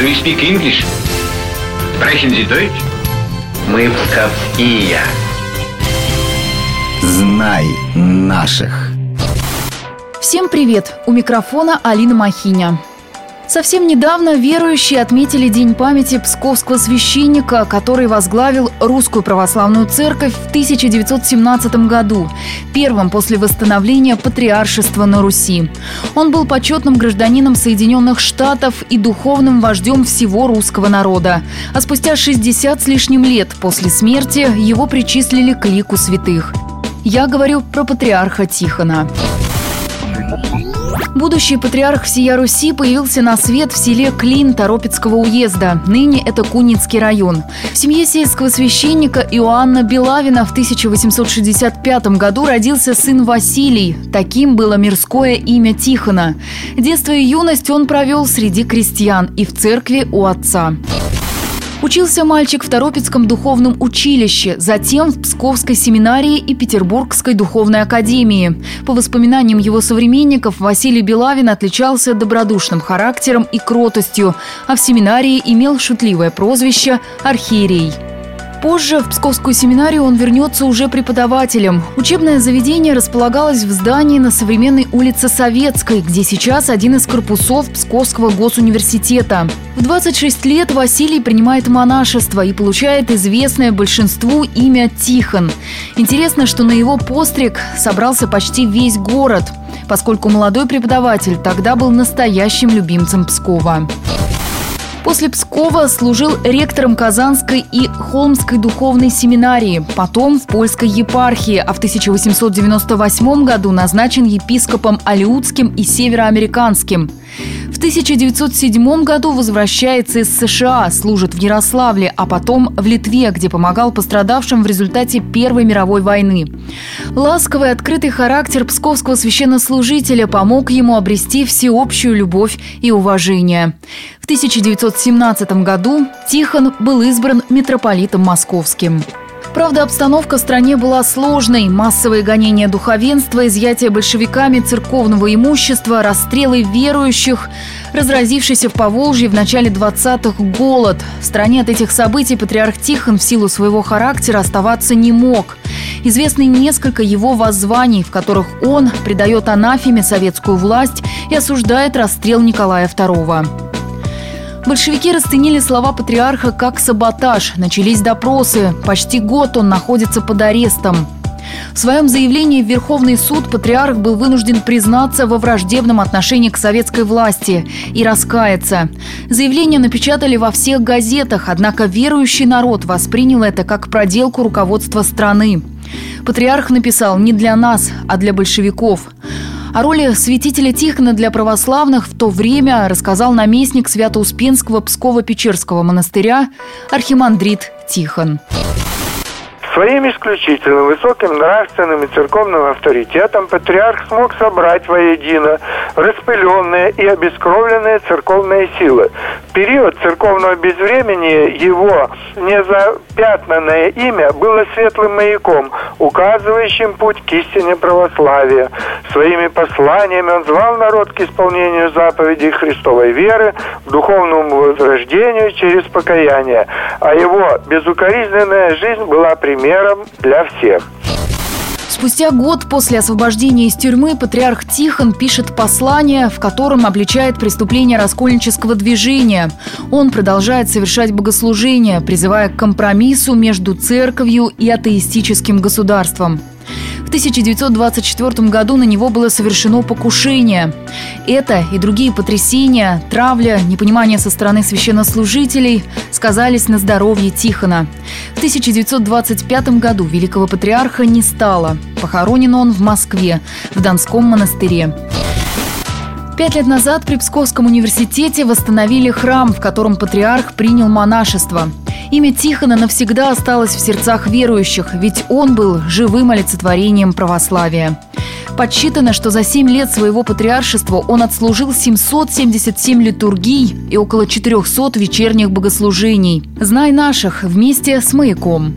Do you speak English? Sprechen Sie Deutsch? Мы псковские. Знай наших. Всем привет! У микрофона Алина Махиня. Совсем недавно верующие отметили День памяти псковского священника, который возглавил Русскую Православную Церковь в 1917 году, первым после восстановления патриаршества на Руси. Он был почетным гражданином Соединенных Штатов и духовным вождем всего русского народа. А спустя 60 с лишним лет после смерти его причислили к лику святых. Я говорю про патриарха Тихона. Будущий патриарх всея Руси появился на свет в селе Клин Торопецкого уезда. Ныне это Куницкий район. В семье сельского священника Иоанна Белавина в 1865 году родился сын Василий. Таким было мирское имя Тихона. Детство и юность он провел среди крестьян и в церкви у отца. Учился мальчик в Торопецком духовном училище, затем в Псковской семинарии и Петербургской духовной академии. По воспоминаниям его современников, Василий Белавин отличался добродушным характером и кротостью, а в семинарии имел шутливое прозвище «Архиерей». Позже в Псковскую семинарию он вернется уже преподавателем. Учебное заведение располагалось в здании на современной улице Советской, где сейчас один из корпусов Псковского госуниверситета. В 26 лет Василий принимает монашество и получает известное большинству имя Тихон. Интересно, что на его постриг собрался почти весь город, поскольку молодой преподаватель тогда был настоящим любимцем Пскова. После Пскова служил ректором Казанской и Холмской духовной семинарии, потом в польской епархии, а в 1898 году назначен епископом Алиутским и Североамериканским. В 1907 году возвращается из США, служит в Ярославле, а потом в Литве, где помогал пострадавшим в результате Первой мировой войны. Ласковый открытый характер псковского священнослужителя помог ему обрести всеобщую любовь и уважение. В 1917 году Тихон был избран митрополитом московским. Правда, обстановка в стране была сложной. Массовые гонения духовенства, изъятие большевиками церковного имущества, расстрелы верующих, разразившийся в Поволжье в начале 20-х голод. В стране от этих событий патриарх Тихон в силу своего характера оставаться не мог. Известны несколько его воззваний, в которых он придает анафеме советскую власть и осуждает расстрел Николая II. Большевики расценили слова патриарха как саботаж. Начались допросы. Почти год он находится под арестом. В своем заявлении в Верховный суд патриарх был вынужден признаться во враждебном отношении к советской власти и раскаяться. Заявление напечатали во всех газетах, однако верующий народ воспринял это как проделку руководства страны. Патриарх написал не для нас, а для большевиков – о роли святителя Тихона для православных в то время рассказал наместник Свято-Успенского Псково-Печерского монастыря архимандрит Тихон. Своим исключительно высоким нравственным и церковным авторитетом патриарх смог собрать воедино распыленные и обескровленные церковные силы. В период церковного безвремени его незапятнанное имя было светлым маяком, указывающим путь к истине православия. Своими посланиями он звал народ к исполнению заповедей Христовой веры, к духовному возрождению через покаяние, а его безукоризненная жизнь была примером для всех. Спустя год после освобождения из тюрьмы патриарх Тихон пишет послание, в котором обличает преступление раскольнического движения. Он продолжает совершать богослужения, призывая к компромиссу между церковью и атеистическим государством. В 1924 году на него было совершено покушение. Это и другие потрясения, травля, непонимание со стороны священнослужителей сказались на здоровье Тихона. В 1925 году великого патриарха не стало. Похоронен он в Москве, в Донском монастыре. Пять лет назад при Псковском университете восстановили храм, в котором патриарх принял монашество. Имя Тихона навсегда осталось в сердцах верующих, ведь он был живым олицетворением православия. Подсчитано, что за 7 лет своего патриаршества он отслужил 777 литургий и около 400 вечерних богослужений. Знай наших вместе с маяком.